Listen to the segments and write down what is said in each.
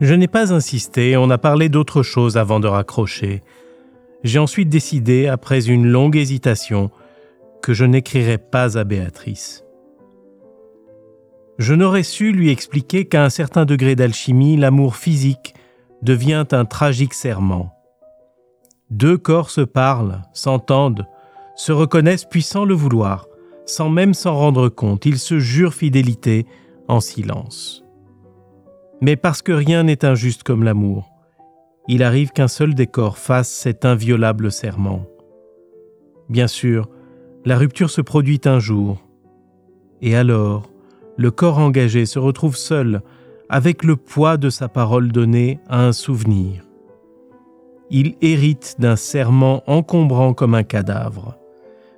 Je n'ai pas insisté, on a parlé d'autre chose avant de raccrocher. J'ai ensuite décidé, après une longue hésitation, que je n'écrirais pas à Béatrice. Je n'aurais su lui expliquer qu'à un certain degré d'alchimie, l'amour physique devient un tragique serment. Deux corps se parlent, s'entendent, se reconnaissent puissant le vouloir, sans même s'en rendre compte, ils se jurent fidélité en silence. Mais parce que rien n'est injuste comme l'amour, il arrive qu'un seul des corps fasse cet inviolable serment. Bien sûr, la rupture se produit un jour, et alors le corps engagé se retrouve seul avec le poids de sa parole donnée à un souvenir. Il hérite d'un serment encombrant comme un cadavre,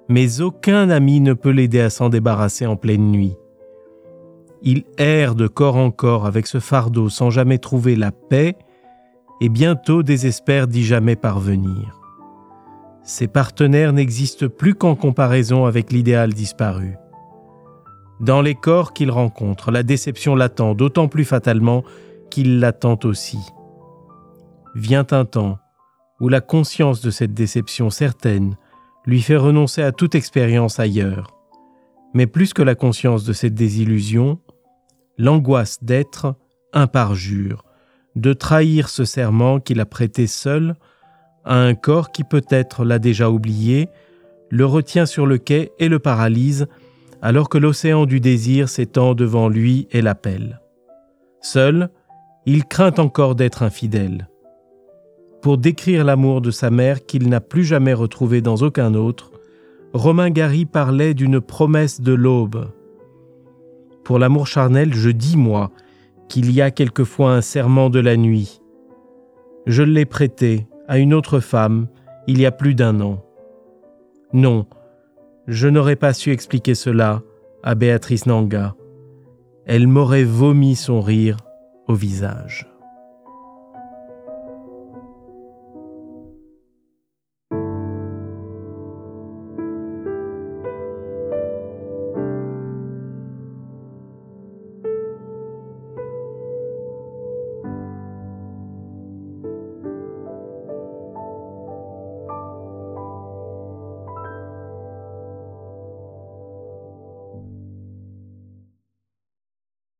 mais aucun ami ne peut l'aider à s'en débarrasser en pleine nuit. Il erre de corps en corps avec ce fardeau sans jamais trouver la paix et bientôt désespère d'y jamais parvenir. Ses partenaires n'existent plus qu'en comparaison avec l'idéal disparu. Dans les corps qu'il rencontre, la déception l'attend d'autant plus fatalement qu'il l'attend aussi. Vient un temps où la conscience de cette déception certaine lui fait renoncer à toute expérience ailleurs. Mais plus que la conscience de cette désillusion, l'angoisse d'être un parjure, de trahir ce serment qu'il a prêté seul à un corps qui peut-être l'a déjà oublié, le retient sur le quai et le paralyse, alors que l'océan du désir s'étend devant lui et l'appelle. Seul, il craint encore d'être infidèle. Pour décrire l'amour de sa mère qu'il n'a plus jamais retrouvé dans aucun autre, Romain Gary parlait d'une promesse de l'aube. Pour l'amour charnel, je dis, moi, qu'il y a quelquefois un serment de la nuit. Je l'ai prêté à une autre femme il y a plus d'un an. Non, je n'aurais pas su expliquer cela à Béatrice Nanga. Elle m'aurait vomi son rire au visage.